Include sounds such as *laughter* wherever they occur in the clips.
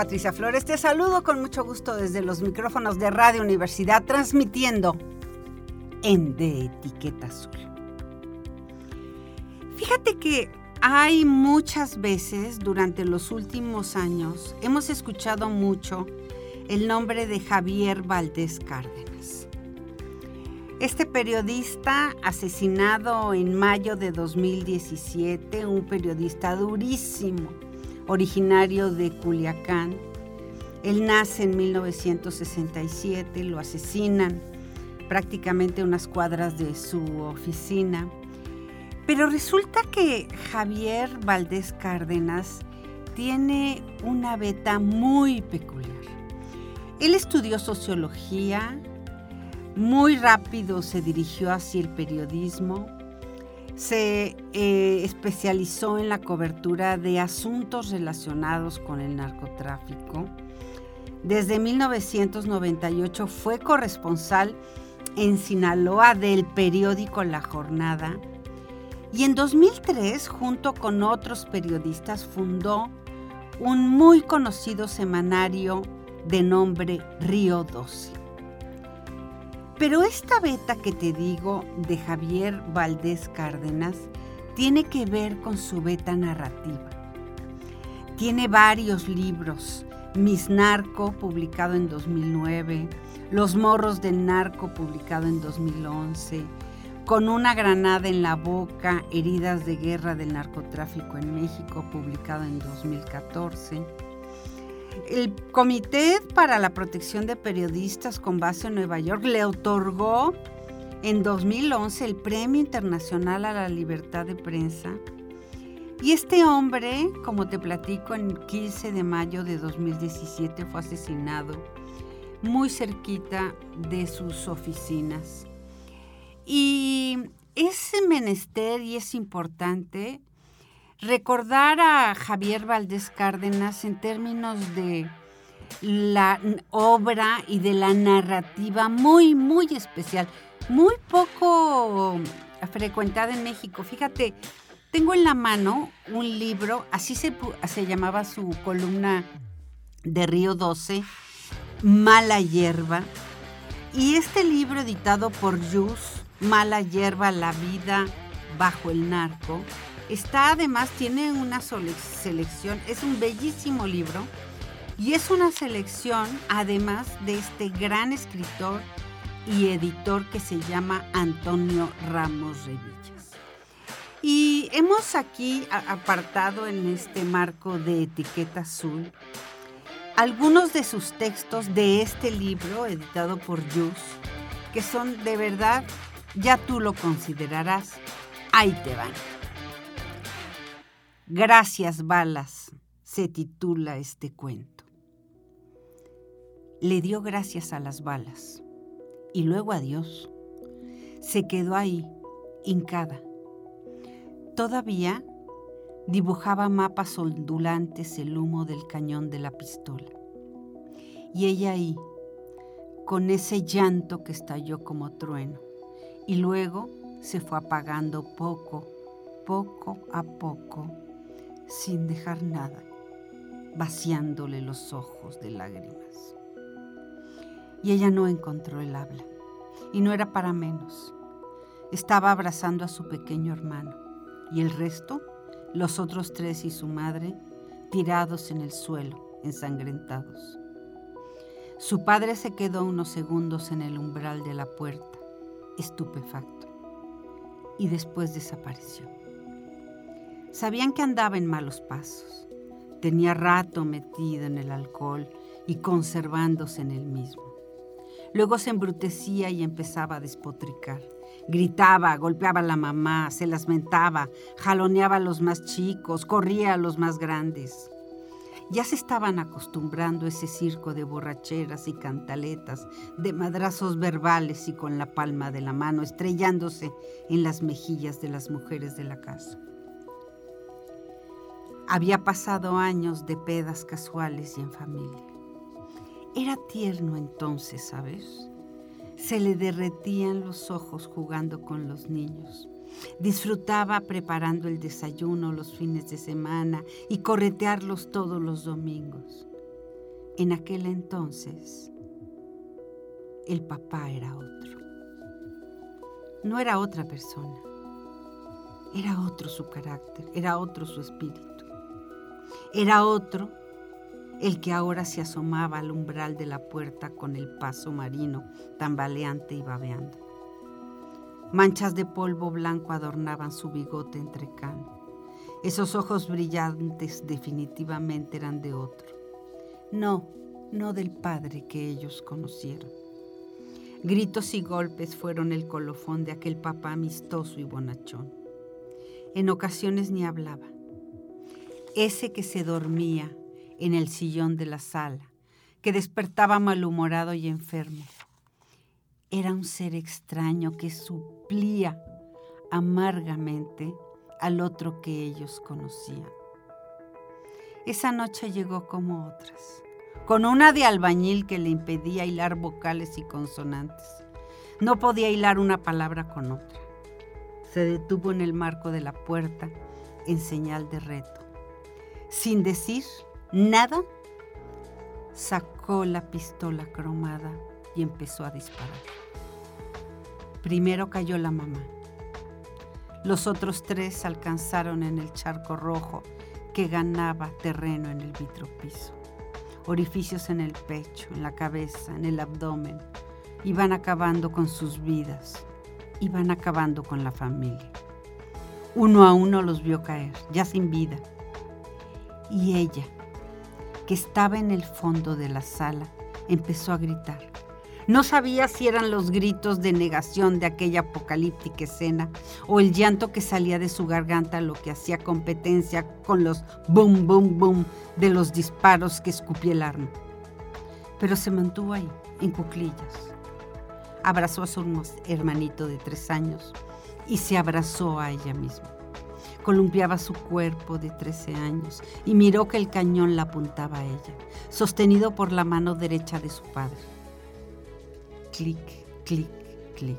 Patricia Flores. Te saludo con mucho gusto desde los micrófonos de Radio Universidad, transmitiendo en De Etiqueta Azul. Fíjate que hay muchas veces durante los últimos años, hemos escuchado mucho el nombre de Javier Valdés Cárdenas. Este periodista asesinado en mayo de 2017, un periodista durísimo, originario de Culiacán. Él nace en 1967, lo asesinan prácticamente unas cuadras de su oficina. Pero resulta que Javier Valdés Cárdenas tiene una beta muy peculiar. Él estudió sociología, muy rápido se dirigió hacia el periodismo, se eh, especializó en la cobertura de asuntos relacionados con el narcotráfico. Desde 1998 fue corresponsal en Sinaloa del periódico La Jornada y en 2003, junto con otros periodistas, fundó un muy conocido semanario de nombre Río 12. Pero esta beta que te digo de Javier Valdés Cárdenas tiene que ver con su beta narrativa. Tiene varios libros. Mis Narco, publicado en 2009, Los Morros del Narco, publicado en 2011, Con una granada en la boca, Heridas de Guerra del Narcotráfico en México, publicado en 2014 el Comité para la Protección de Periodistas con base en Nueva York le otorgó en 2011 el Premio Internacional a la Libertad de Prensa. Y este hombre, como te platico, en 15 de mayo de 2017 fue asesinado muy cerquita de sus oficinas. Y es menester y es importante recordar a Javier Valdés Cárdenas en términos de la obra y de la narrativa muy, muy especial, muy poco frecuentada en México. Fíjate, tengo en la mano un libro, así se, se llamaba su columna de Río 12, Mala Hierba. Y este libro editado por Jus, Mala Hierba, la vida bajo el narco, Está además, tiene una selección, es un bellísimo libro y es una selección además de este gran escritor y editor que se llama Antonio Ramos Revillas. Y hemos aquí apartado en este marco de etiqueta azul algunos de sus textos de este libro editado por Jus, que son de verdad, ya tú lo considerarás, ahí te van. Gracias, balas, se titula este cuento. Le dio gracias a las balas y luego a Dios. Se quedó ahí, hincada. Todavía dibujaba mapas ondulantes el humo del cañón de la pistola. Y ella ahí, con ese llanto que estalló como trueno, y luego se fue apagando poco, poco a poco sin dejar nada, vaciándole los ojos de lágrimas. Y ella no encontró el habla, y no era para menos. Estaba abrazando a su pequeño hermano, y el resto, los otros tres y su madre, tirados en el suelo, ensangrentados. Su padre se quedó unos segundos en el umbral de la puerta, estupefacto, y después desapareció. Sabían que andaba en malos pasos. Tenía rato metido en el alcohol y conservándose en el mismo. Luego se embrutecía y empezaba a despotricar. Gritaba, golpeaba a la mamá, se las mentaba, jaloneaba a los más chicos, corría a los más grandes. Ya se estaban acostumbrando a ese circo de borracheras y cantaletas, de madrazos verbales y con la palma de la mano estrellándose en las mejillas de las mujeres de la casa. Había pasado años de pedas casuales y en familia. Era tierno entonces, ¿sabes? Se le derretían los ojos jugando con los niños. Disfrutaba preparando el desayuno los fines de semana y corretearlos todos los domingos. En aquel entonces, el papá era otro. No era otra persona. Era otro su carácter, era otro su espíritu. Era otro el que ahora se asomaba al umbral de la puerta con el paso marino tambaleante y babeando. Manchas de polvo blanco adornaban su bigote entrecano. Esos ojos brillantes definitivamente eran de otro. No, no del padre que ellos conocieron. Gritos y golpes fueron el colofón de aquel papá amistoso y bonachón. En ocasiones ni hablaba. Ese que se dormía en el sillón de la sala, que despertaba malhumorado y enfermo, era un ser extraño que suplía amargamente al otro que ellos conocían. Esa noche llegó como otras, con una de albañil que le impedía hilar vocales y consonantes. No podía hilar una palabra con otra. Se detuvo en el marco de la puerta en señal de reto. Sin decir nada, sacó la pistola cromada y empezó a disparar. Primero cayó la mamá. Los otros tres alcanzaron en el charco rojo que ganaba terreno en el vitropiso. Orificios en el pecho, en la cabeza, en el abdomen. Iban acabando con sus vidas. Iban acabando con la familia. Uno a uno los vio caer, ya sin vida. Y ella, que estaba en el fondo de la sala, empezó a gritar. No sabía si eran los gritos de negación de aquella apocalíptica escena o el llanto que salía de su garganta lo que hacía competencia con los boom, boom, boom de los disparos que escupía el arma. Pero se mantuvo ahí, en cuclillas. Abrazó a su hermanito de tres años y se abrazó a ella misma. Columpiaba su cuerpo de 13 años y miró que el cañón la apuntaba a ella, sostenido por la mano derecha de su padre. Clic, clic, clic.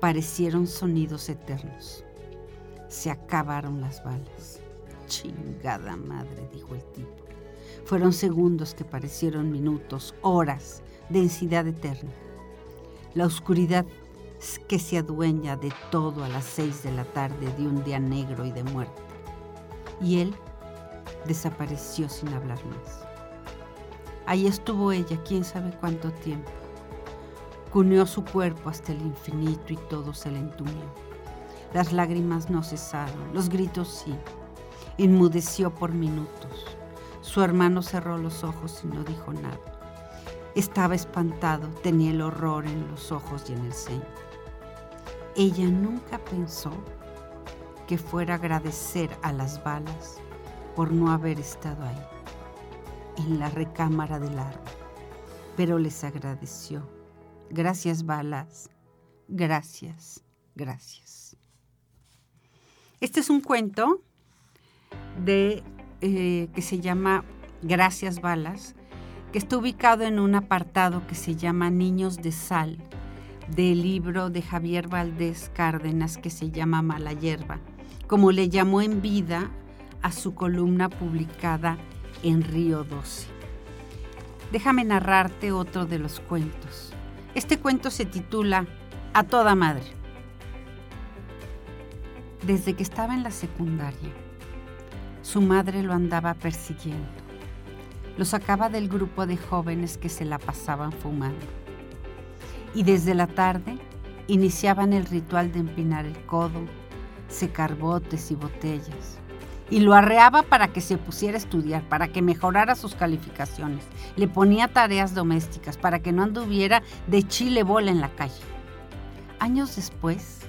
Parecieron sonidos eternos. Se acabaron las balas. Chingada madre, dijo el tipo. Fueron segundos que parecieron minutos, horas, densidad eterna. La oscuridad que se adueña de todo a las seis de la tarde de un día negro y de muerte. Y él desapareció sin hablar más. Ahí estuvo ella, quién sabe cuánto tiempo. Cuneó su cuerpo hasta el infinito y todo se le entumió. Las lágrimas no cesaron, los gritos sí. Enmudeció por minutos. Su hermano cerró los ojos y no dijo nada. Estaba espantado, tenía el horror en los ojos y en el ceño. Ella nunca pensó que fuera agradecer a las balas por no haber estado ahí, en la recámara del árbol, pero les agradeció. Gracias balas, gracias, gracias. Este es un cuento de, eh, que se llama Gracias balas, que está ubicado en un apartado que se llama Niños de Sal del libro de Javier Valdés Cárdenas que se llama Mala Hierba, como le llamó en vida a su columna publicada en Río 12. Déjame narrarte otro de los cuentos. Este cuento se titula A toda madre. Desde que estaba en la secundaria, su madre lo andaba persiguiendo. Lo sacaba del grupo de jóvenes que se la pasaban fumando y desde la tarde iniciaban el ritual de empinar el codo, secar botes y botellas, y lo arreaba para que se pusiera a estudiar, para que mejorara sus calificaciones. Le ponía tareas domésticas para que no anduviera de chile bola en la calle. Años después,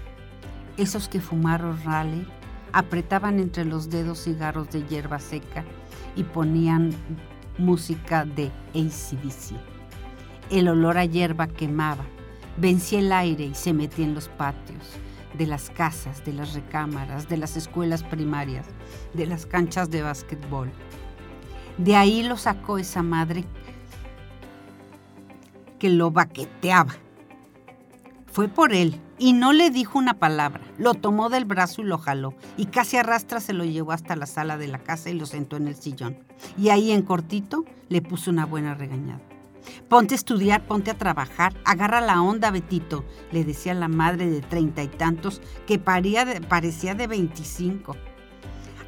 esos que fumaron rale apretaban entre los dedos cigarros de hierba seca y ponían música de ACDC. El olor a hierba quemaba, vencía el aire y se metía en los patios de las casas, de las recámaras, de las escuelas primarias, de las canchas de básquetbol. De ahí lo sacó esa madre que lo baqueteaba. Fue por él y no le dijo una palabra. Lo tomó del brazo y lo jaló y casi arrastra se lo llevó hasta la sala de la casa y lo sentó en el sillón. Y ahí en cortito le puso una buena regañada. Ponte a estudiar, ponte a trabajar, agarra la onda, Betito, le decía la madre de treinta y tantos que parecía de veinticinco.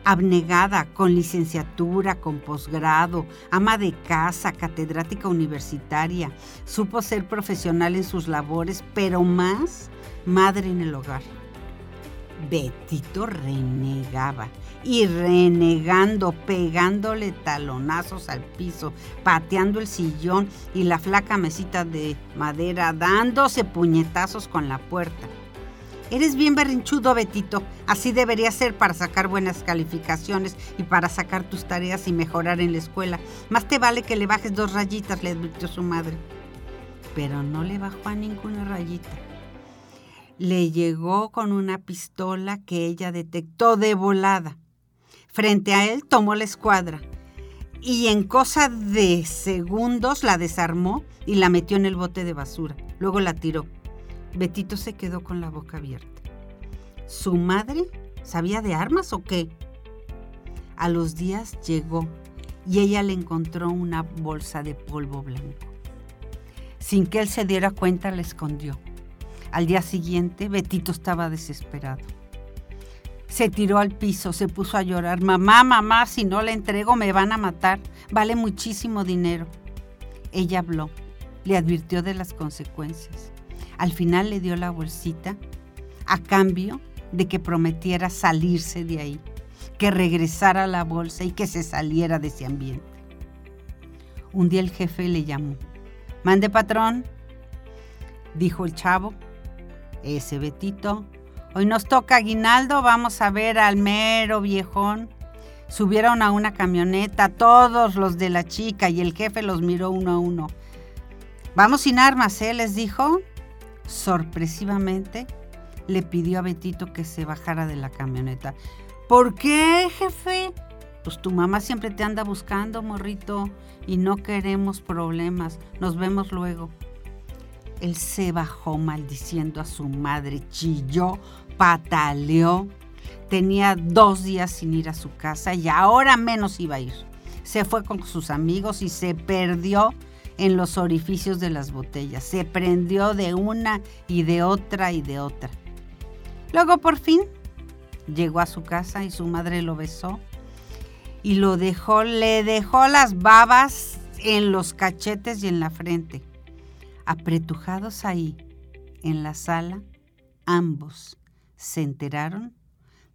Abnegada, con licenciatura, con posgrado, ama de casa, catedrática universitaria, supo ser profesional en sus labores, pero más madre en el hogar. Betito renegaba y renegando, pegándole talonazos al piso, pateando el sillón y la flaca mesita de madera, dándose puñetazos con la puerta. Eres bien berrinchudo, Betito. Así debería ser para sacar buenas calificaciones y para sacar tus tareas y mejorar en la escuela. Más te vale que le bajes dos rayitas, le advirtió su madre. Pero no le bajó a ninguna rayita le llegó con una pistola que ella detectó de volada. Frente a él tomó la escuadra y en cosa de segundos la desarmó y la metió en el bote de basura. Luego la tiró. Betito se quedó con la boca abierta. ¿Su madre sabía de armas o qué? A los días llegó y ella le encontró una bolsa de polvo blanco. Sin que él se diera cuenta, la escondió. Al día siguiente, Betito estaba desesperado. Se tiró al piso, se puso a llorar. Mamá, mamá, si no le entrego me van a matar. Vale muchísimo dinero. Ella habló, le advirtió de las consecuencias. Al final le dio la bolsita a cambio de que prometiera salirse de ahí, que regresara a la bolsa y que se saliera de ese ambiente. Un día el jefe le llamó. Mande patrón, dijo el chavo, ese Betito. Hoy nos toca aguinaldo, vamos a ver al mero viejón. Subieron a una camioneta todos los de la chica y el jefe los miró uno a uno. Vamos sin armas, ¿eh? Les dijo. Sorpresivamente le pidió a Betito que se bajara de la camioneta. ¿Por qué, jefe? Pues tu mamá siempre te anda buscando, morrito, y no queremos problemas. Nos vemos luego. Él se bajó maldiciendo a su madre, chilló, pataleó. Tenía dos días sin ir a su casa y ahora menos iba a ir. Se fue con sus amigos y se perdió en los orificios de las botellas. Se prendió de una y de otra y de otra. Luego por fin llegó a su casa y su madre lo besó y lo dejó, le dejó las babas en los cachetes y en la frente. Apretujados ahí, en la sala, ambos se enteraron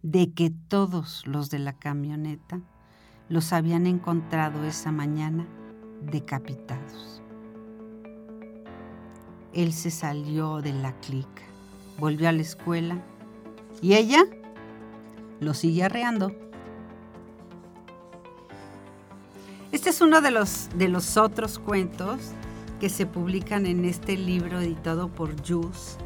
de que todos los de la camioneta los habían encontrado esa mañana decapitados. Él se salió de la clica, volvió a la escuela y ella lo sigue arreando. Este es uno de los, de los otros cuentos que se publican en este libro editado por Jus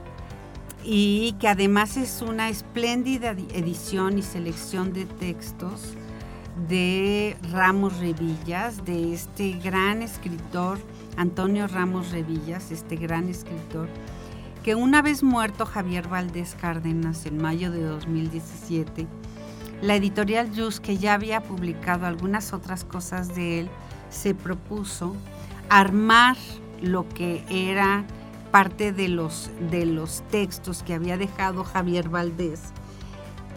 y que además es una espléndida edición y selección de textos de Ramos Revillas, de este gran escritor, Antonio Ramos Revillas, este gran escritor, que una vez muerto Javier Valdés Cárdenas en mayo de 2017, la editorial Jus, que ya había publicado algunas otras cosas de él, se propuso armar lo que era parte de los, de los textos que había dejado Javier Valdés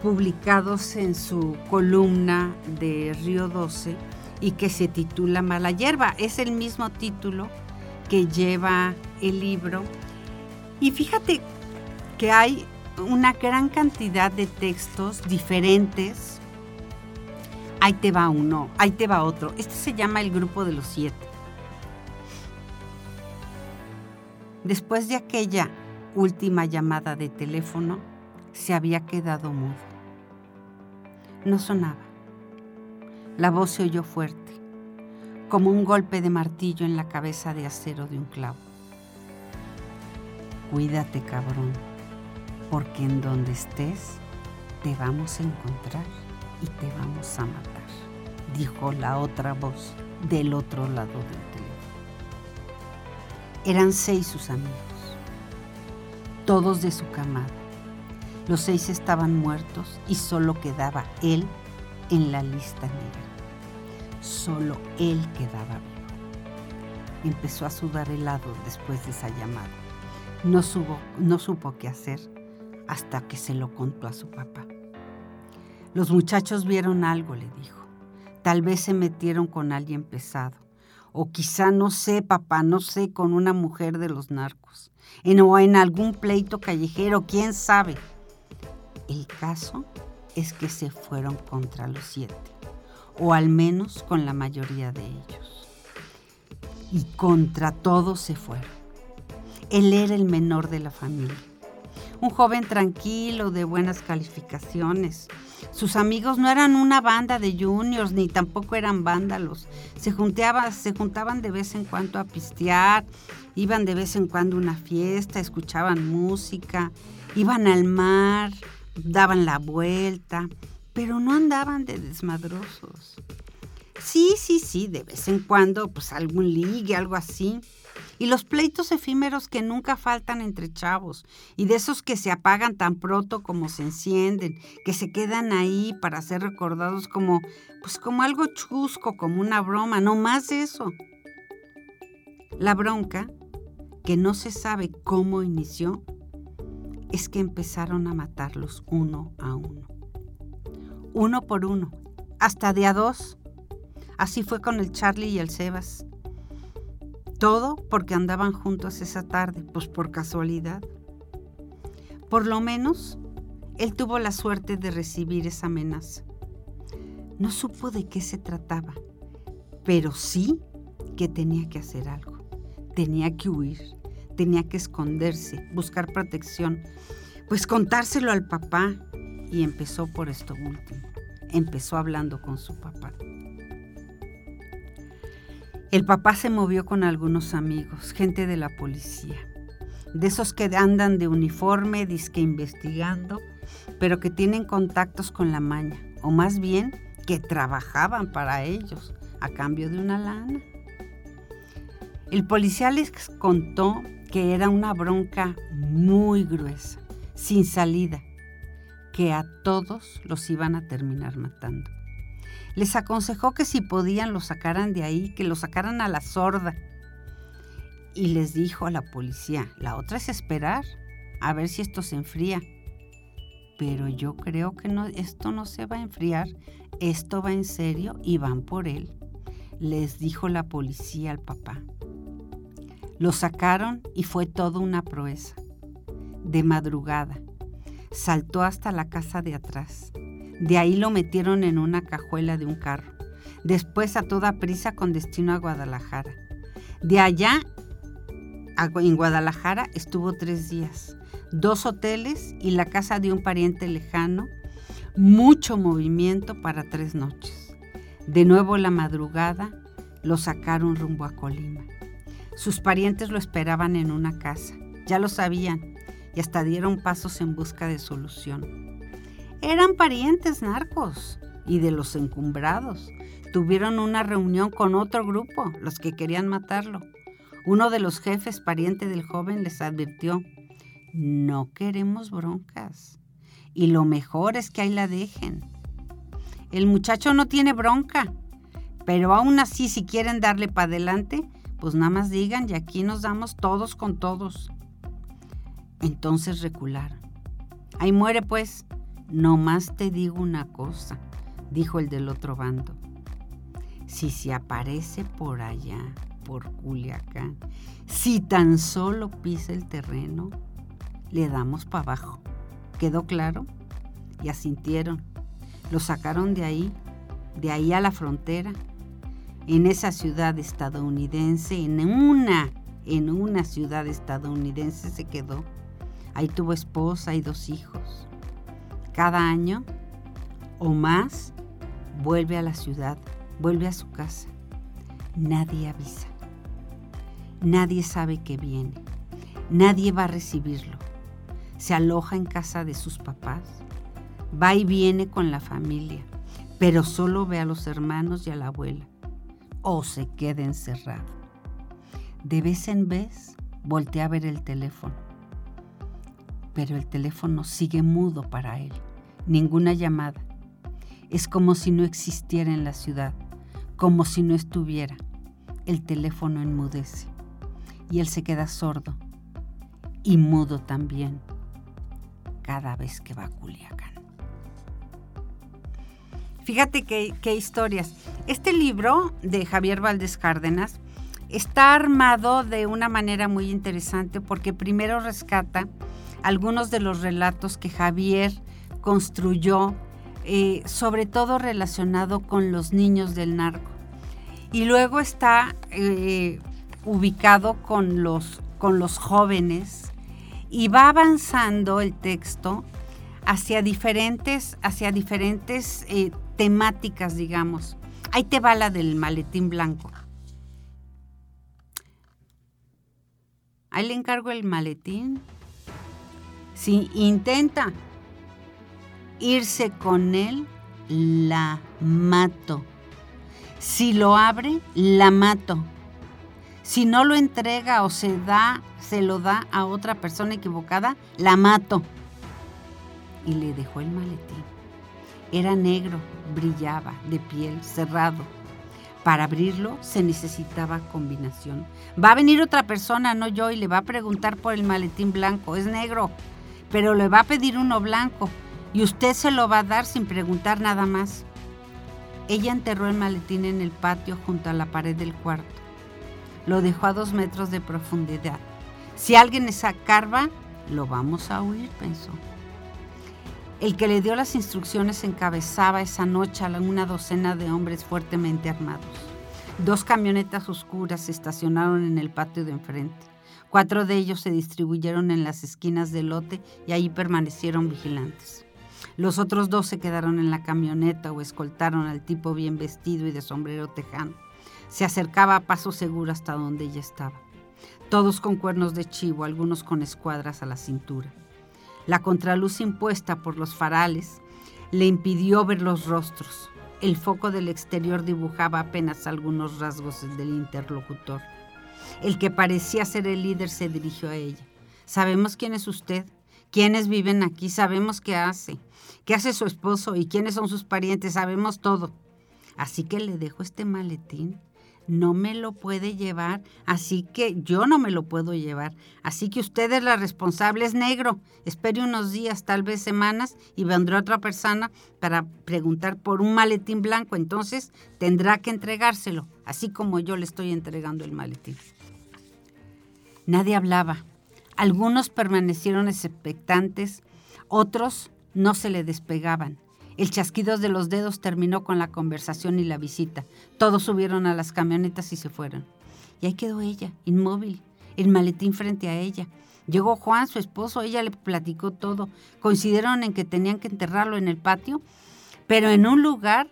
publicados en su columna de Río 12 y que se titula Mala Hierba. Es el mismo título que lleva el libro. Y fíjate que hay una gran cantidad de textos diferentes Ahí te va uno, ahí te va otro. Este se llama el grupo de los siete. Después de aquella última llamada de teléfono, se había quedado mudo. No sonaba. La voz se oyó fuerte, como un golpe de martillo en la cabeza de acero de un clavo. Cuídate, cabrón, porque en donde estés te vamos a encontrar y te vamos a matar, dijo la otra voz del otro lado teléfono. Eran seis sus amigos, todos de su camada. Los seis estaban muertos y solo quedaba él en la lista negra. Solo él quedaba vivo. Empezó a sudar helado después de esa llamada. No, no supo qué hacer hasta que se lo contó a su papá. Los muchachos vieron algo, le dijo. Tal vez se metieron con alguien pesado. O quizá, no sé, papá, no sé, con una mujer de los narcos. En, o en algún pleito callejero, quién sabe. El caso es que se fueron contra los siete. O al menos con la mayoría de ellos. Y contra todos se fueron. Él era el menor de la familia. Un joven tranquilo, de buenas calificaciones sus amigos no eran una banda de juniors ni tampoco eran vándalos. Se, se juntaban de vez en cuando a pistear, iban de vez en cuando a una fiesta, escuchaban música, iban al mar, daban la vuelta, pero no andaban de desmadrosos. Sí, sí, sí, de vez en cuando, pues algún ligue, algo así. Y los pleitos efímeros que nunca faltan entre chavos, y de esos que se apagan tan pronto como se encienden, que se quedan ahí para ser recordados como, pues como algo chusco, como una broma, no más eso. La bronca, que no se sabe cómo inició, es que empezaron a matarlos uno a uno. Uno por uno, hasta de a dos. Así fue con el Charlie y el Sebas. Todo porque andaban juntos esa tarde, pues por casualidad. Por lo menos, él tuvo la suerte de recibir esa amenaza. No supo de qué se trataba, pero sí que tenía que hacer algo. Tenía que huir, tenía que esconderse, buscar protección, pues contárselo al papá. Y empezó por esto último. Empezó hablando con su papá. El papá se movió con algunos amigos, gente de la policía, de esos que andan de uniforme, disque investigando, pero que tienen contactos con la maña, o más bien que trabajaban para ellos a cambio de una lana. El policía les contó que era una bronca muy gruesa, sin salida, que a todos los iban a terminar matando. Les aconsejó que si podían lo sacaran de ahí, que lo sacaran a la sorda. Y les dijo a la policía, la otra es esperar, a ver si esto se enfría. Pero yo creo que no, esto no se va a enfriar, esto va en serio y van por él, les dijo la policía al papá. Lo sacaron y fue todo una proeza. De madrugada, saltó hasta la casa de atrás de ahí lo metieron en una cajuela de un carro. Después a toda prisa con destino a Guadalajara. De allá, en Guadalajara, estuvo tres días. Dos hoteles y la casa de un pariente lejano. Mucho movimiento para tres noches. De nuevo la madrugada lo sacaron rumbo a Colima. Sus parientes lo esperaban en una casa. Ya lo sabían y hasta dieron pasos en busca de solución. Eran parientes narcos y de los encumbrados. Tuvieron una reunión con otro grupo, los que querían matarlo. Uno de los jefes, pariente del joven, les advirtió, no queremos broncas. Y lo mejor es que ahí la dejen. El muchacho no tiene bronca, pero aún así si quieren darle para adelante, pues nada más digan y aquí nos damos todos con todos. Entonces recularon. Ahí muere pues, no más te digo una cosa, dijo el del otro bando. Si se aparece por allá, por Culiacán, si tan solo pisa el terreno, le damos para abajo. ¿Quedó claro? Y asintieron. Lo sacaron de ahí, de ahí a la frontera, en esa ciudad estadounidense, en una, en una ciudad estadounidense se quedó. Ahí tuvo esposa y dos hijos. Cada año o más vuelve a la ciudad, vuelve a su casa. Nadie avisa. Nadie sabe que viene. Nadie va a recibirlo. Se aloja en casa de sus papás. Va y viene con la familia, pero solo ve a los hermanos y a la abuela. O se queda encerrado. De vez en vez voltea a ver el teléfono, pero el teléfono sigue mudo para él. Ninguna llamada. Es como si no existiera en la ciudad, como si no estuviera. El teléfono enmudece y él se queda sordo y mudo también cada vez que va a Culiacán. Fíjate qué, qué historias. Este libro de Javier Valdés Cárdenas está armado de una manera muy interesante porque primero rescata algunos de los relatos que Javier construyó, eh, sobre todo relacionado con los niños del narco. Y luego está eh, ubicado con los, con los jóvenes y va avanzando el texto hacia diferentes, hacia diferentes eh, temáticas, digamos. Ahí te va la del maletín blanco. Ahí le encargo el maletín. Si intenta irse con él, la mato. Si lo abre, la mato. Si no lo entrega o se da, se lo da a otra persona equivocada, la mato. Y le dejó el maletín. Era negro, brillaba, de piel, cerrado. Para abrirlo se necesitaba combinación. Va a venir otra persona, no yo, y le va a preguntar por el maletín blanco. Es negro, pero le va a pedir uno blanco y usted se lo va a dar sin preguntar nada más. Ella enterró el maletín en el patio junto a la pared del cuarto. Lo dejó a dos metros de profundidad. Si alguien carva, lo vamos a oír, pensó. El que le dio las instrucciones encabezaba esa noche a una docena de hombres fuertemente armados. Dos camionetas oscuras se estacionaron en el patio de enfrente. Cuatro de ellos se distribuyeron en las esquinas del lote y ahí permanecieron vigilantes. Los otros dos se quedaron en la camioneta o escoltaron al tipo bien vestido y de sombrero tejano. Se acercaba a paso seguro hasta donde ella estaba. Todos con cuernos de chivo, algunos con escuadras a la cintura. La contraluz impuesta por los farales le impidió ver los rostros. El foco del exterior dibujaba apenas algunos rasgos del interlocutor. El que parecía ser el líder se dirigió a ella. Sabemos quién es usted, quiénes viven aquí, sabemos qué hace, qué hace su esposo y quiénes son sus parientes, sabemos todo. Así que le dejo este maletín. No me lo puede llevar, así que yo no me lo puedo llevar. Así que usted es la responsable, es negro. Espere unos días, tal vez semanas, y vendrá otra persona para preguntar por un maletín blanco. Entonces tendrá que entregárselo, así como yo le estoy entregando el maletín. Nadie hablaba. Algunos permanecieron expectantes, otros no se le despegaban. El chasquido de los dedos terminó con la conversación y la visita. Todos subieron a las camionetas y se fueron. Y ahí quedó ella, inmóvil, el maletín frente a ella. Llegó Juan, su esposo, ella le platicó todo. Coincidieron en que tenían que enterrarlo en el patio, pero en un lugar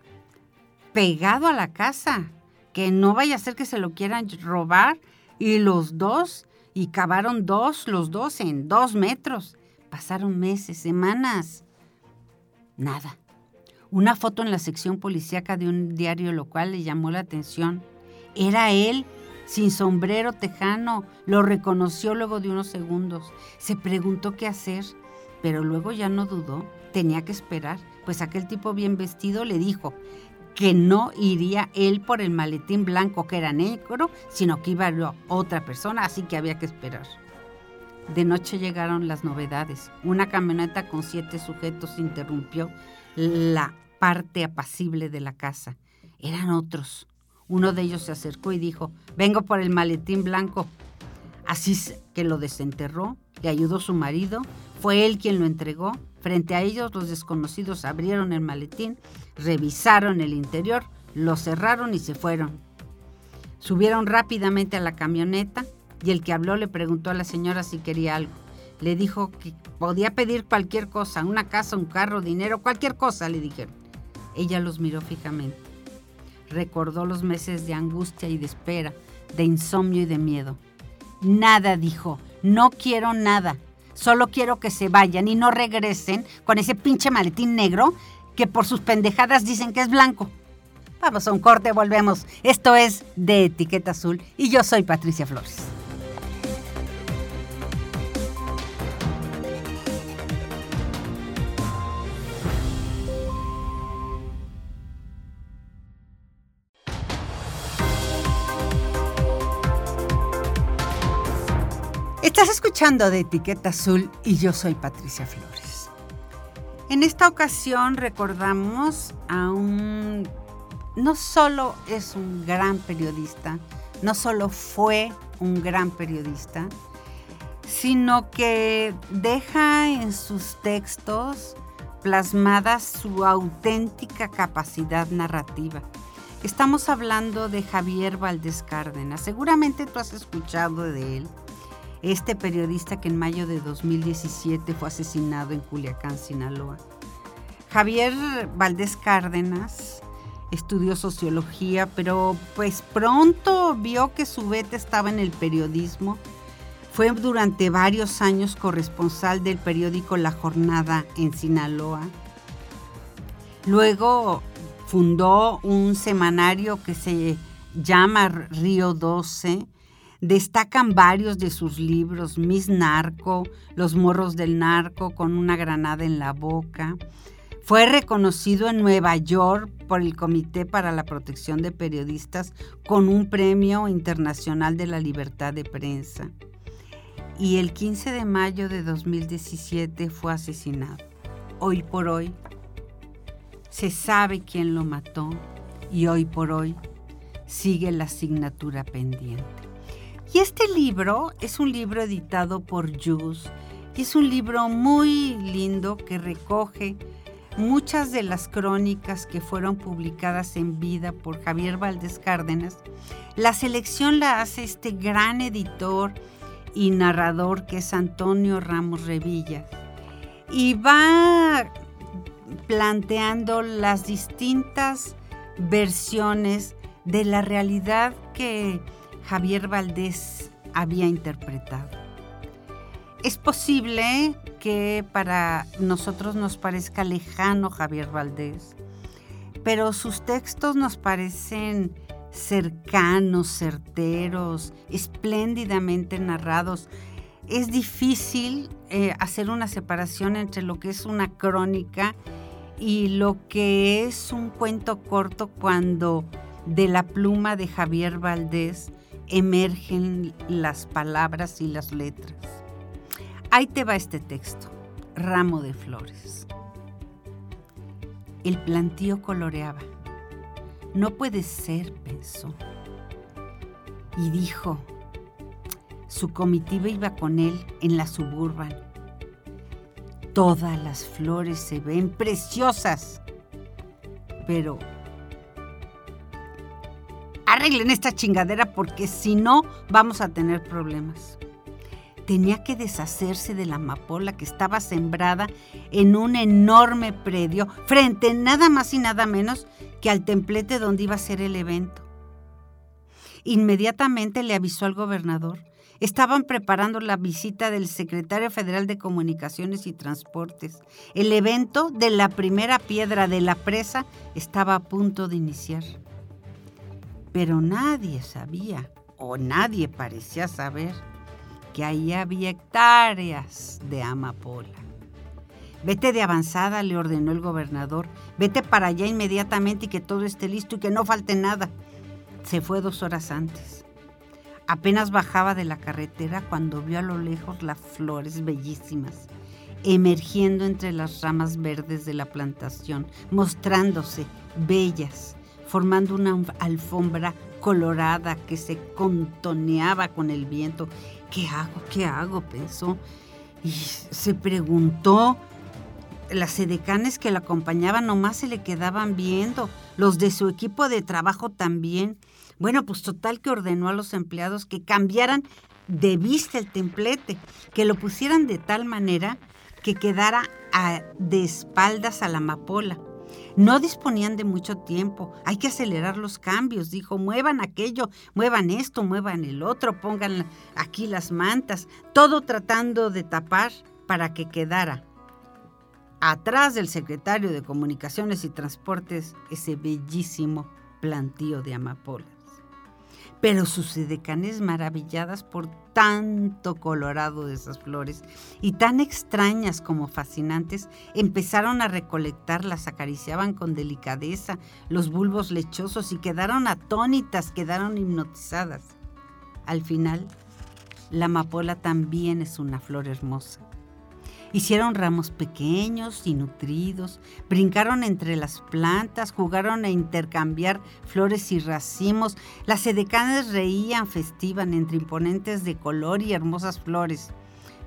pegado a la casa, que no vaya a ser que se lo quieran robar. Y los dos y cavaron dos, los dos en dos metros. Pasaron meses, semanas. Nada. Una foto en la sección policíaca de un diario local le llamó la atención. Era él, sin sombrero tejano. Lo reconoció luego de unos segundos. Se preguntó qué hacer, pero luego ya no dudó. Tenía que esperar, pues aquel tipo bien vestido le dijo, que no iría él por el maletín blanco que era negro, sino que iba otra persona, así que había que esperar. De noche llegaron las novedades. Una camioneta con siete sujetos interrumpió la parte apacible de la casa. Eran otros. Uno de ellos se acercó y dijo, vengo por el maletín blanco. Así que lo desenterró, le ayudó su marido, fue él quien lo entregó. Frente a ellos los desconocidos abrieron el maletín, revisaron el interior, lo cerraron y se fueron. Subieron rápidamente a la camioneta y el que habló le preguntó a la señora si quería algo. Le dijo que podía pedir cualquier cosa, una casa, un carro, dinero, cualquier cosa, le dijeron. Ella los miró fijamente. Recordó los meses de angustia y de espera, de insomnio y de miedo. Nada, dijo, no quiero nada. Solo quiero que se vayan y no regresen con ese pinche maletín negro que por sus pendejadas dicen que es blanco. Vamos a un corte, volvemos. Esto es de Etiqueta Azul y yo soy Patricia Flores. Escuchando de Etiqueta Azul y yo soy Patricia Flores. En esta ocasión recordamos a un... No solo es un gran periodista, no solo fue un gran periodista, sino que deja en sus textos plasmada su auténtica capacidad narrativa. Estamos hablando de Javier Valdés Cárdenas. Seguramente tú has escuchado de él este periodista que en mayo de 2017 fue asesinado en Culiacán, Sinaloa. Javier Valdés Cárdenas estudió sociología, pero pues pronto vio que su beta estaba en el periodismo. Fue durante varios años corresponsal del periódico La Jornada en Sinaloa. Luego fundó un semanario que se llama Río 12, Destacan varios de sus libros, Miss Narco, Los morros del narco con una granada en la boca. Fue reconocido en Nueva York por el Comité para la Protección de Periodistas con un premio internacional de la libertad de prensa. Y el 15 de mayo de 2017 fue asesinado. Hoy por hoy se sabe quién lo mató y hoy por hoy sigue la asignatura pendiente. Y este libro es un libro editado por Jus y es un libro muy lindo que recoge muchas de las crónicas que fueron publicadas en vida por Javier Valdés Cárdenas. La selección la hace este gran editor y narrador que es Antonio Ramos Revilla. Y va planteando las distintas versiones de la realidad que Javier Valdés había interpretado. Es posible que para nosotros nos parezca lejano Javier Valdés, pero sus textos nos parecen cercanos, certeros, espléndidamente narrados. Es difícil eh, hacer una separación entre lo que es una crónica y lo que es un cuento corto cuando de la pluma de Javier Valdés emergen las palabras y las letras. Ahí te va este texto, ramo de flores. El plantío coloreaba. No puede ser, pensó. Y dijo, su comitiva iba con él en la suburban. Todas las flores se ven preciosas, pero arreglen esta chingadera porque si no vamos a tener problemas. Tenía que deshacerse de la amapola que estaba sembrada en un enorme predio frente nada más y nada menos que al templete donde iba a ser el evento. Inmediatamente le avisó al gobernador. Estaban preparando la visita del secretario federal de Comunicaciones y Transportes. El evento de la primera piedra de la presa estaba a punto de iniciar pero nadie sabía, o nadie parecía saber, que ahí había hectáreas de amapola. Vete de avanzada, le ordenó el gobernador. Vete para allá inmediatamente y que todo esté listo y que no falte nada. Se fue dos horas antes. Apenas bajaba de la carretera cuando vio a lo lejos las flores bellísimas, emergiendo entre las ramas verdes de la plantación, mostrándose bellas, formando una alfombra colorada que se contoneaba con el viento. ¿Qué hago? ¿Qué hago? pensó. Y se preguntó. Las edecanes que la acompañaban nomás se le quedaban viendo. Los de su equipo de trabajo también. Bueno, pues total que ordenó a los empleados que cambiaran de vista el templete, que lo pusieran de tal manera que quedara de espaldas a la amapola. No disponían de mucho tiempo. Hay que acelerar los cambios. Dijo, muevan aquello, muevan esto, muevan el otro, pongan aquí las mantas. Todo tratando de tapar para que quedara atrás del secretario de Comunicaciones y Transportes ese bellísimo plantío de amapolas pero sus edecanes maravilladas por tanto colorado de esas flores y tan extrañas como fascinantes, empezaron a recolectarlas, acariciaban con delicadeza los bulbos lechosos y quedaron atónitas, quedaron hipnotizadas. Al final, la amapola también es una flor hermosa Hicieron ramos pequeños y nutridos, brincaron entre las plantas, jugaron a intercambiar flores y racimos. Las edecanes reían, festivan entre imponentes de color y hermosas flores.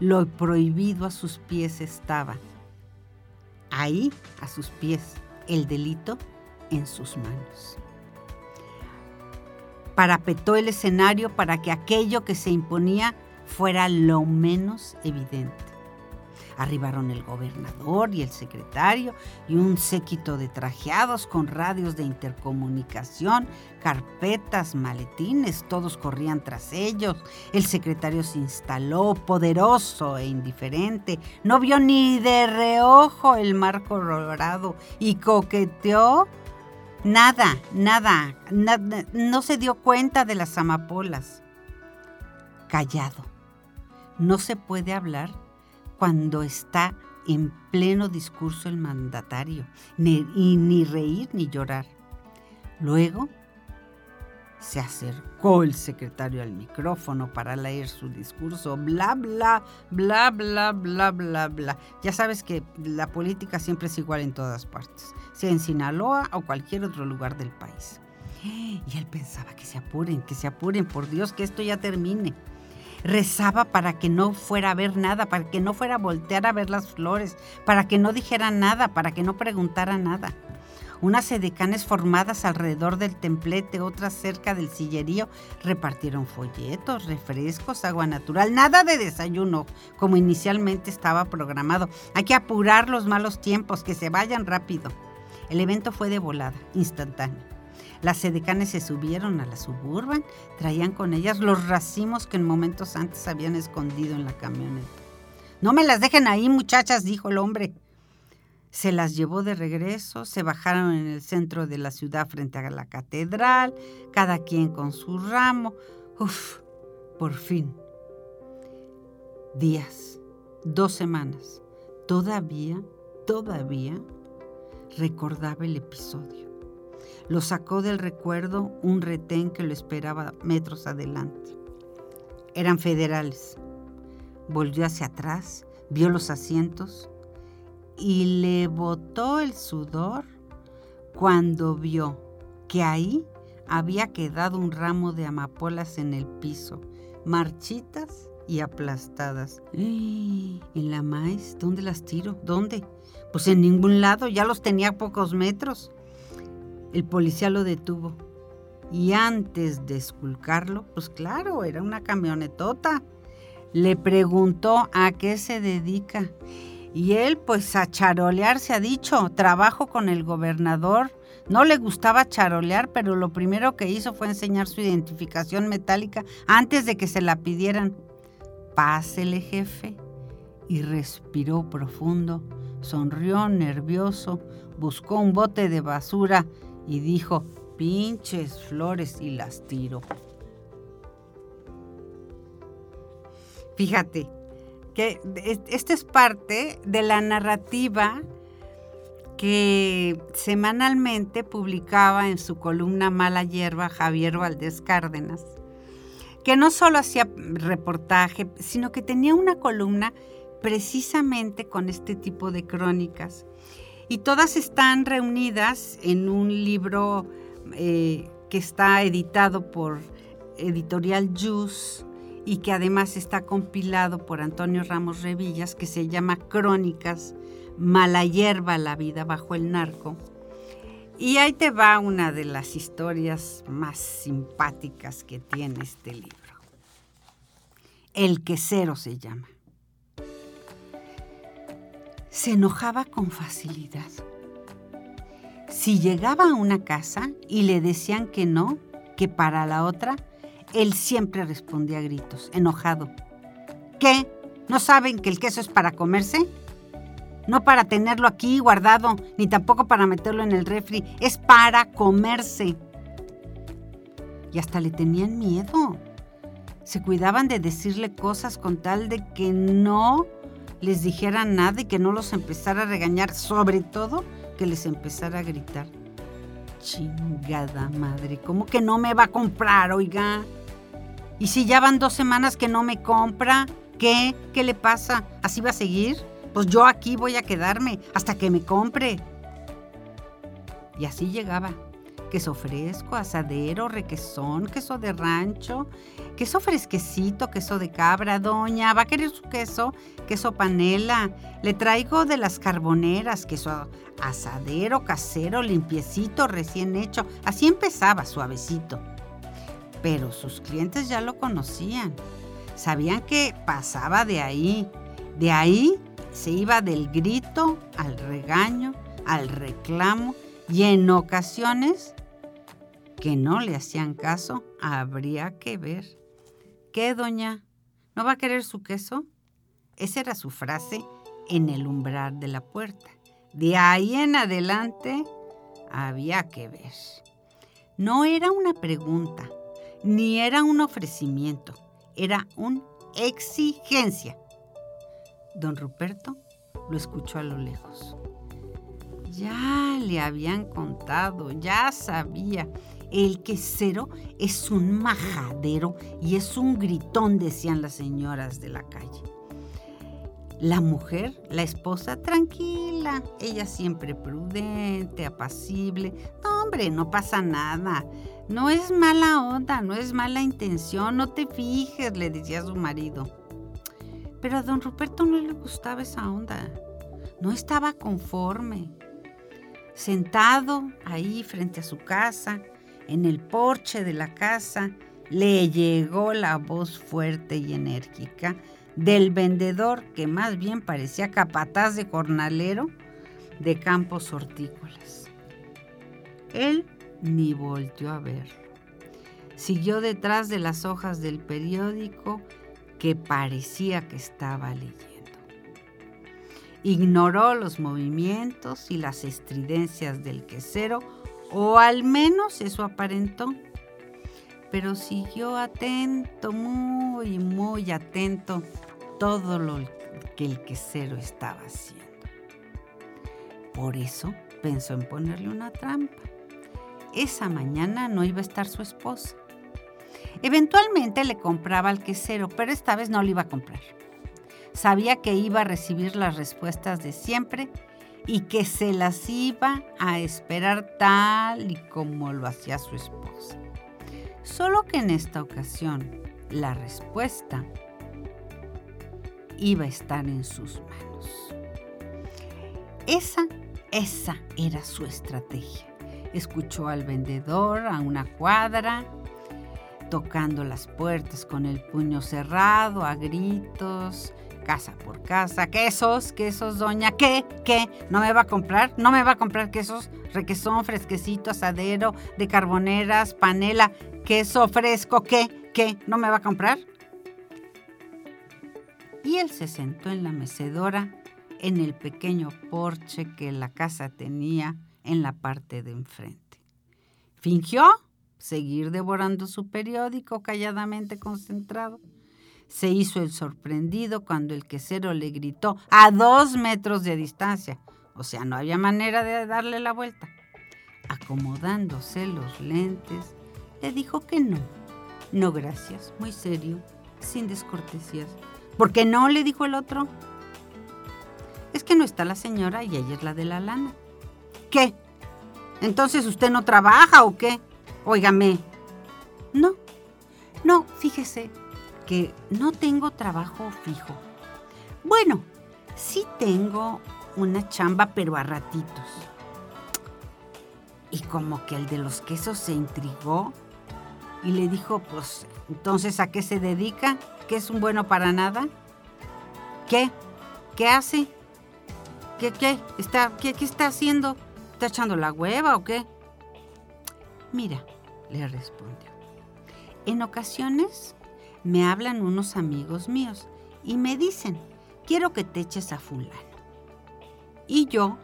Lo prohibido a sus pies estaba. Ahí, a sus pies, el delito en sus manos. Parapetó el escenario para que aquello que se imponía fuera lo menos evidente. Arribaron el gobernador y el secretario y un séquito de trajeados con radios de intercomunicación, carpetas, maletines, todos corrían tras ellos. El secretario se instaló, poderoso e indiferente, no vio ni de reojo el mar colorado y coqueteó Nada, nada, nada, no se dio cuenta de las amapolas. Callado. No se puede hablar cuando está en pleno discurso el mandatario, ni, ni reír ni llorar. Luego se acercó el secretario al micrófono para leer su discurso, bla, bla, bla, bla, bla, bla, bla. Ya sabes que la política siempre es igual en todas partes, sea en Sinaloa o cualquier otro lugar del país. Y él pensaba que se apuren, que se apuren, por Dios, que esto ya termine rezaba para que no fuera a ver nada, para que no fuera a voltear a ver las flores, para que no dijera nada, para que no preguntara nada. Unas edecanes formadas alrededor del templete, otras cerca del sillerío, repartieron folletos, refrescos, agua natural, nada de desayuno, como inicialmente estaba programado. Hay que apurar los malos tiempos, que se vayan rápido. El evento fue de volada, instantáneo. Las edecanes se subieron a la suburban, traían con ellas los racimos que en momentos antes habían escondido en la camioneta. No me las dejen ahí, muchachas, dijo el hombre. Se las llevó de regreso, se bajaron en el centro de la ciudad frente a la catedral, cada quien con su ramo. Uf, por fin. Días, dos semanas. Todavía, todavía recordaba el episodio. Lo sacó del recuerdo un retén que lo esperaba metros adelante. Eran federales. Volvió hacia atrás, vio los asientos y le botó el sudor cuando vio que ahí había quedado un ramo de amapolas en el piso, marchitas y aplastadas. *gasps* ¿En la maíz? ¿Dónde las tiro? ¿Dónde? Pues en ningún lado, ya los tenía a pocos metros. El policía lo detuvo y antes de esculcarlo, pues claro, era una camionetota. Le preguntó a qué se dedica y él pues a charolear se ha dicho, trabajo con el gobernador. No le gustaba charolear, pero lo primero que hizo fue enseñar su identificación metálica antes de que se la pidieran. Pásele, jefe. Y respiró profundo, sonrió nervioso, buscó un bote de basura y dijo, pinches flores y las tiro. Fíjate, que esta es parte de la narrativa que semanalmente publicaba en su columna Mala Hierba Javier Valdés Cárdenas, que no solo hacía reportaje, sino que tenía una columna precisamente con este tipo de crónicas y todas están reunidas en un libro eh, que está editado por Editorial Jus y que además está compilado por Antonio Ramos Revillas, que se llama Crónicas, Mala hierba, la vida bajo el narco. Y ahí te va una de las historias más simpáticas que tiene este libro. El quesero se llama. Se enojaba con facilidad. Si llegaba a una casa y le decían que no, que para la otra, él siempre respondía a gritos, enojado. ¿Qué? ¿No saben que el queso es para comerse? No para tenerlo aquí guardado, ni tampoco para meterlo en el refri, es para comerse. Y hasta le tenían miedo. Se cuidaban de decirle cosas con tal de que no les dijera nada y que no los empezara a regañar, sobre todo que les empezara a gritar. Chingada madre, ¿cómo que no me va a comprar, oiga? ¿Y si ya van dos semanas que no me compra? ¿Qué? ¿Qué le pasa? ¿Así va a seguir? Pues yo aquí voy a quedarme hasta que me compre. Y así llegaba. Queso fresco, asadero, requesón, queso de rancho, queso fresquecito, queso de cabra, doña, ¿va a querer su queso? Queso panela, le traigo de las carboneras, queso asadero, casero, limpiecito, recién hecho. Así empezaba, suavecito. Pero sus clientes ya lo conocían, sabían que pasaba de ahí. De ahí se iba del grito al regaño, al reclamo y en ocasiones que no le hacían caso, habría que ver. ¿Qué, doña? ¿No va a querer su queso? Esa era su frase en el umbral de la puerta. De ahí en adelante había que ver. No era una pregunta, ni era un ofrecimiento, era una exigencia. Don Ruperto lo escuchó a lo lejos. Ya le habían contado, ya sabía. El quesero es un majadero y es un gritón, decían las señoras de la calle. La mujer, la esposa, tranquila, ella siempre prudente, apacible. No, hombre, no pasa nada. No es mala onda, no es mala intención, no te fijes, le decía su marido. Pero a don Ruperto no le gustaba esa onda. No estaba conforme. Sentado ahí frente a su casa, en el porche de la casa, le llegó la voz fuerte y enérgica del vendedor que más bien parecía capataz de jornalero de campos hortícolas. Él ni volteó a ver. Siguió detrás de las hojas del periódico que parecía que estaba leyendo. Ignoró los movimientos y las estridencias del quesero, o al menos eso aparentó, pero siguió atento, muy, muy atento, todo lo que el quesero estaba haciendo. Por eso pensó en ponerle una trampa. Esa mañana no iba a estar su esposa. Eventualmente le compraba al quesero, pero esta vez no le iba a comprar. Sabía que iba a recibir las respuestas de siempre y que se las iba a esperar tal y como lo hacía su esposa. Solo que en esta ocasión la respuesta iba a estar en sus manos. Esa, esa era su estrategia. Escuchó al vendedor a una cuadra tocando las puertas con el puño cerrado, a gritos, casa por casa. Quesos, quesos, doña, ¿qué? ¿Qué? ¿No me va a comprar? ¿No me va a comprar quesos? Requesón, fresquecito, asadero, de carboneras, panela, queso fresco, ¿qué? ¿Qué? ¿No me va a comprar? Y él se sentó en la mecedora en el pequeño porche que la casa tenía en la parte de enfrente. Fingió seguir devorando su periódico calladamente concentrado. Se hizo el sorprendido cuando el quesero le gritó a dos metros de distancia. O sea, no había manera de darle la vuelta. Acomodándose los lentes, le dijo que no. No, gracias, muy serio, sin descortesías. ¿Por qué no? le dijo el otro. Es que no está la señora y ella es la de la lana. ¿Qué? ¿Entonces usted no trabaja o qué? Óigame. No, no, fíjese no tengo trabajo fijo. Bueno, sí tengo una chamba, pero a ratitos. Y como que el de los quesos se intrigó y le dijo, pues, entonces, ¿a qué se dedica? ¿Qué es un bueno para nada? ¿Qué? ¿Qué hace? ¿Qué, qué? ¿Está, qué, qué está haciendo? ¿Está echando la hueva o qué? Mira, le respondió. En ocasiones me hablan unos amigos míos y me dicen, quiero que te eches a fulano. Y yo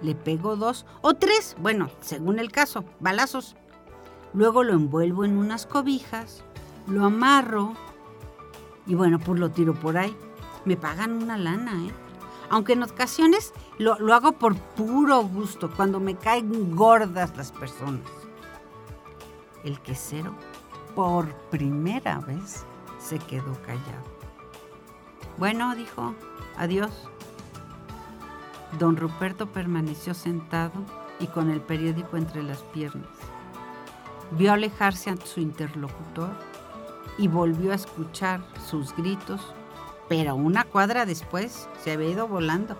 le pego dos o tres, bueno, según el caso, balazos. Luego lo envuelvo en unas cobijas, lo amarro y bueno, pues lo tiro por ahí. Me pagan una lana, ¿eh? Aunque en ocasiones lo, lo hago por puro gusto, cuando me caen gordas las personas. El quesero, por primera vez, se quedó callado. Bueno, dijo, adiós. Don Ruperto permaneció sentado y con el periódico entre las piernas. Vio alejarse a su interlocutor y volvió a escuchar sus gritos, pero una cuadra después se había ido volando.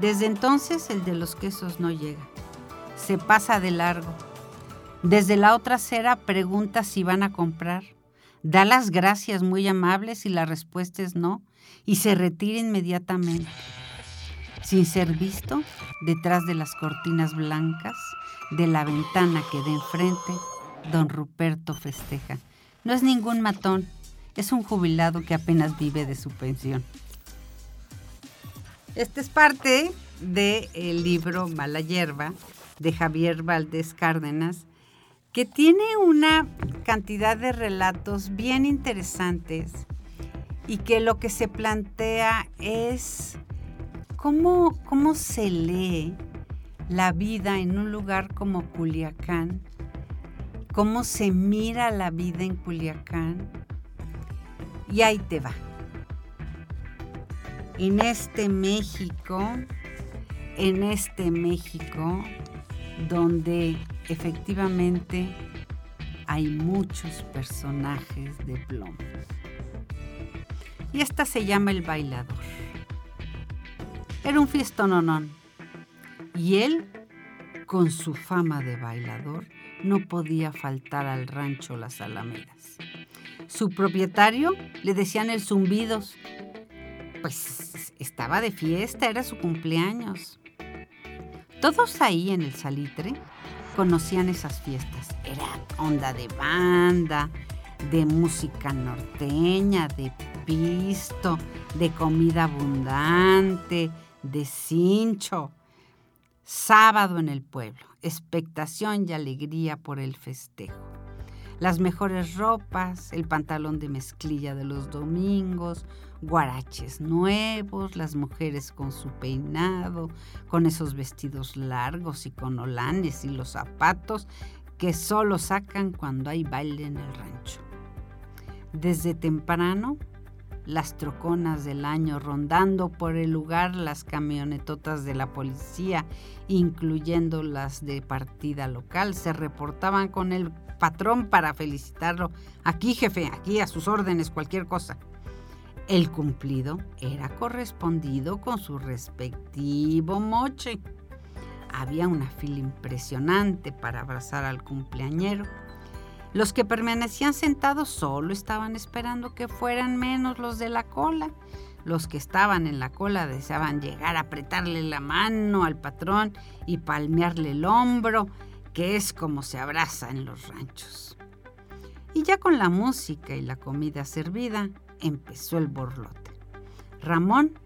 Desde entonces el de los quesos no llega, se pasa de largo. Desde la otra acera pregunta si van a comprar, da las gracias muy amables y la respuesta es no, y se retira inmediatamente sin ser visto, detrás de las cortinas blancas de la ventana que de enfrente, don Ruperto festeja. No es ningún matón, es un jubilado que apenas vive de su pensión. Este es parte del libro Mala Hierba de Javier Valdés Cárdenas, que tiene una cantidad de relatos bien interesantes y que lo que se plantea es ¿Cómo, ¿Cómo se lee la vida en un lugar como Culiacán? ¿Cómo se mira la vida en Culiacán? Y ahí te va. En este México, en este México, donde efectivamente hay muchos personajes de plomo. Y esta se llama El Bailador. Era un fiestononón. Y él, con su fama de bailador, no podía faltar al rancho Las Alamedas. Su propietario le decían el zumbidos. Pues estaba de fiesta, era su cumpleaños. Todos ahí en el salitre conocían esas fiestas. Era onda de banda, de música norteña, de pisto, de comida abundante, de cincho. Sábado en el pueblo, expectación y alegría por el festejo. Las mejores ropas, el pantalón de mezclilla de los domingos, guaraches nuevos, las mujeres con su peinado, con esos vestidos largos y con olanes y los zapatos que solo sacan cuando hay baile en el rancho. Desde temprano las troconas del año, rondando por el lugar las camionetotas de la policía, incluyendo las de partida local, se reportaban con el patrón para felicitarlo. Aquí, jefe, aquí a sus órdenes, cualquier cosa. El cumplido era correspondido con su respectivo moche. Había una fila impresionante para abrazar al cumpleañero los que permanecían sentados solo estaban esperando que fueran menos los de la cola. Los que estaban en la cola deseaban llegar a apretarle la mano al patrón y palmearle el hombro, que es como se abraza en los ranchos. Y ya con la música y la comida servida, empezó el borlote. Ramón,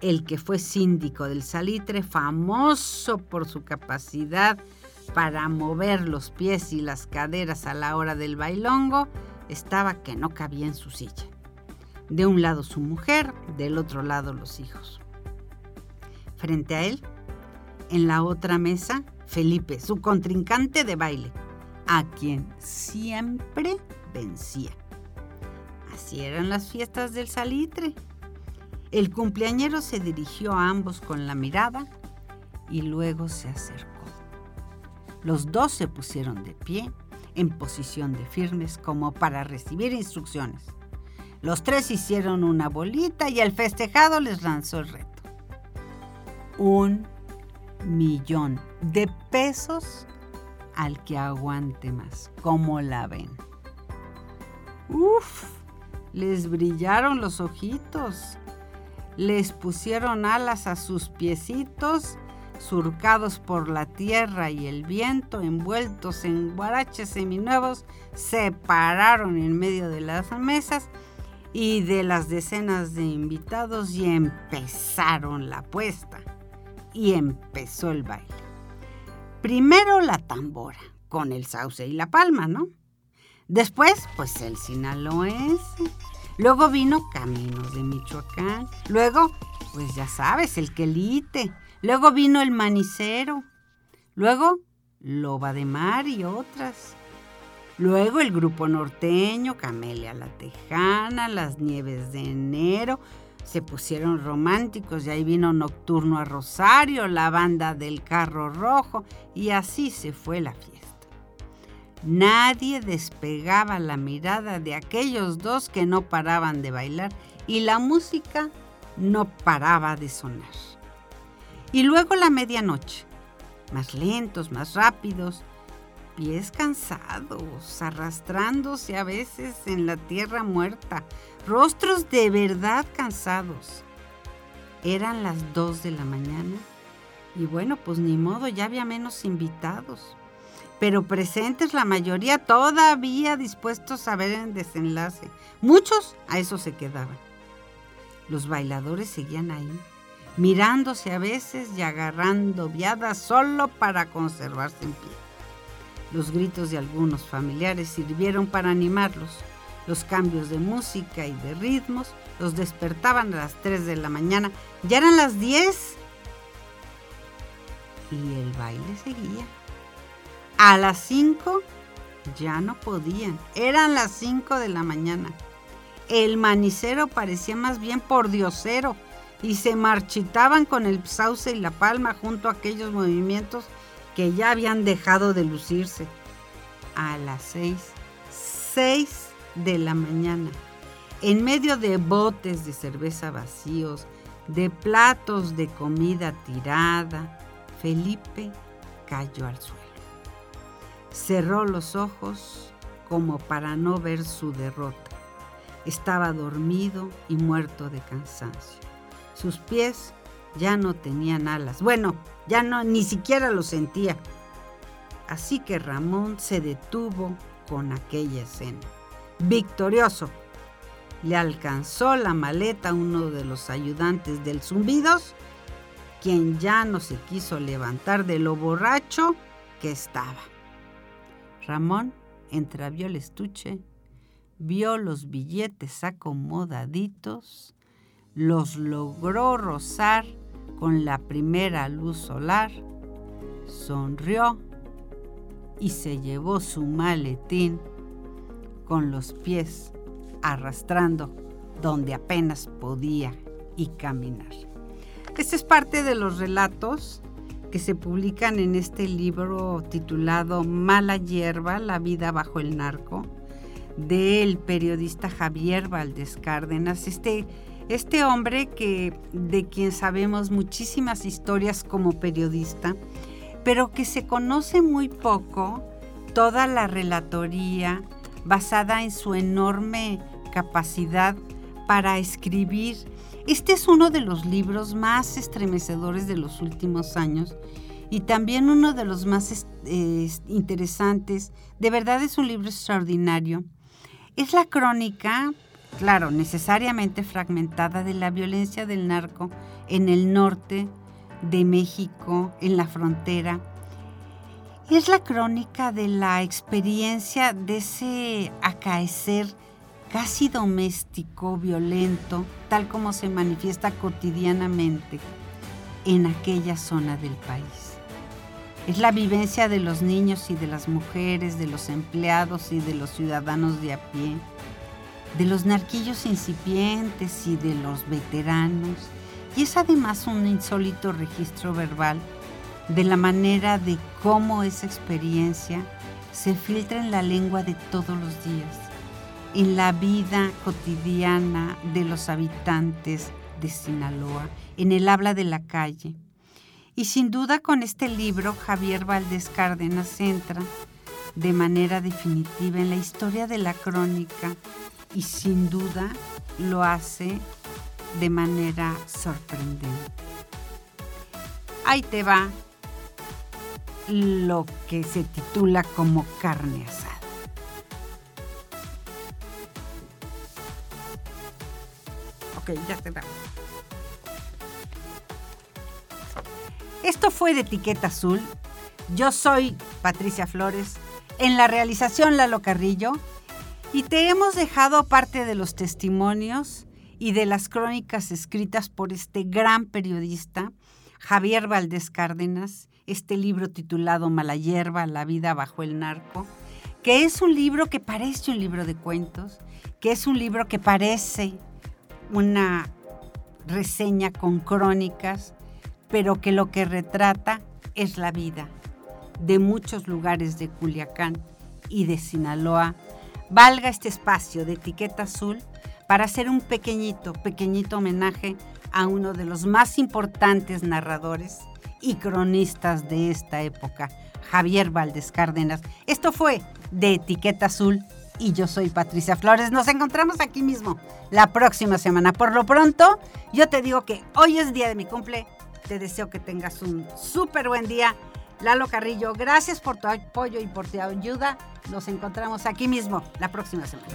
el que fue síndico del Salitre, famoso por su capacidad para mover los pies y las caderas a la hora del bailongo, estaba que no cabía en su silla. De un lado su mujer, del otro lado los hijos. Frente a él, en la otra mesa, Felipe, su contrincante de baile, a quien siempre vencía. Así eran las fiestas del salitre. El cumpleañero se dirigió a ambos con la mirada y luego se acercó Los dos se pusieron de pie, en posición de firmes, como para recibir instrucciones. Los tres hicieron una bolita y el festejado les lanzó el reto. Un millón de pesos al que aguante más. ¿Cómo la ven? Uf, les brillaron los ojitos. Les pusieron alas a sus piecitos, surcados por la tierra y el viento, envueltos en guaraches seminuevos, se pararon en medio de las mesas y de las decenas de invitados y empezaron la puesta. Y empezó el baile. Primero la tambora, con el sauce y la palma, ¿no? Después, pues el sinaloense. Luego vino Caminos de Michoacán. Luego, pues ya sabes, el quelite. Luego vino el manicero. Luego, Loba de Mar y otras. Luego el grupo norteño, Camelia la Tejana, Las Nieves de Enero, se pusieron románticos y ahí vino Nocturno a Rosario, la banda del Carro Rojo y así se fue la fiesta. Nadie despegaba la mirada de aquellos dos que no paraban de bailar y la música no paraba de sonar. Y luego la medianoche, más lentos, más rápidos, pies cansados, arrastrándose a veces en la tierra muerta, rostros de verdad cansados. Eran las dos de la mañana y bueno, pues ni modo, ya había menos invitados, pero presentes la mayoría todavía dispuestos a ver el desenlace. Muchos a eso se quedaban. Los bailadores seguían ahí, mirándose a veces y agarrando viadas solo para conservarse en pie. Los gritos de algunos familiares sirvieron para animarlos. Los cambios de música y de ritmos los despertaban a las 3 de la mañana. Ya eran las 10 y el baile seguía. A las 5 ya no podían. Eran las 5 de la mañana. El manicero parecía más bien por diosero y se marchitaban con el sauce y la palma junto a aquellos movimientos que ya habían dejado de lucirse. A las seis, seis de la mañana, en medio de botes de cerveza vacíos, de platos de comida tirada, Felipe cayó al suelo. Cerró los ojos como para no ver su derrota. Estaba dormido y muerto de cansancio. Sus pies ya no tenían alas. Bueno, ya no ni siquiera lo sentía. Así que Ramón se detuvo con aquella escena. Victorioso, le alcanzó la maleta a uno de los ayudantes del zumbidos, quien ya no se quiso levantar de lo borracho que estaba. Ramón entravió el estuche, vio los billetes acomodaditos, los logró rozar con la primera luz solar, sonrió y se llevó su maletín con los pies arrastrando donde apenas podía y caminar. Este es parte de los relatos que se publican en este libro titulado Mala hierba, la vida bajo el narco, del periodista Javier Valdés Cárdenas. Este este hombre que de quien sabemos muchísimas historias como periodista, pero que se conoce muy poco toda la relatoría basada en su enorme capacidad para escribir. Este es uno de los libros más estremecedores de los últimos años y también uno de los más interesantes. De verdad es un libro extraordinario. Es la crónica claro, necesariamente fragmentada de la violencia del narco en el norte de México, en la frontera. Es la crónica de la experiencia de ese acaecer casi doméstico, violento, tal como se manifiesta cotidianamente en aquella zona del país. Es la vivencia de los niños y de las mujeres, de los empleados y de los ciudadanos de a pie de los narquillos incipientes y de los veteranos, y es además un insólito registro verbal de la manera de cómo esa experiencia se filtra en la lengua de todos los días, en la vida cotidiana de los habitantes de Sinaloa, en el habla de la calle. Y sin duda con este libro Javier Valdés Cárdenas entra de manera definitiva en la historia de la crónica y sin duda lo hace de manera sorprendente. Ahí te va lo que se titula como carne asada. Ok, ya da. Esto fue de Etiqueta Azul. Yo soy Patricia Flores. En la realización Lalo Carrillo. Y te hemos dejado parte de los testimonios y de las crónicas escritas por este gran periodista, Javier Valdés Cárdenas, este libro titulado Mala hierba, la vida bajo el narco, que es un libro que parece un libro de cuentos, que es un libro que parece una reseña con crónicas, pero que lo que retrata es la vida de muchos lugares de Culiacán y de Sinaloa. Valga este espacio de etiqueta azul para hacer un pequeñito, pequeñito homenaje a uno de los más importantes narradores y cronistas de esta época, Javier Valdés Cárdenas. Esto fue de Etiqueta Azul y yo soy Patricia Flores. Nos encontramos aquí mismo la próxima semana. Por lo pronto, yo te digo que hoy es día de mi cumple. Te deseo que tengas un súper buen día. Lalo Carrillo, gracias por tu apoyo y por tu ayuda. Nos encontramos aquí mismo la próxima semana.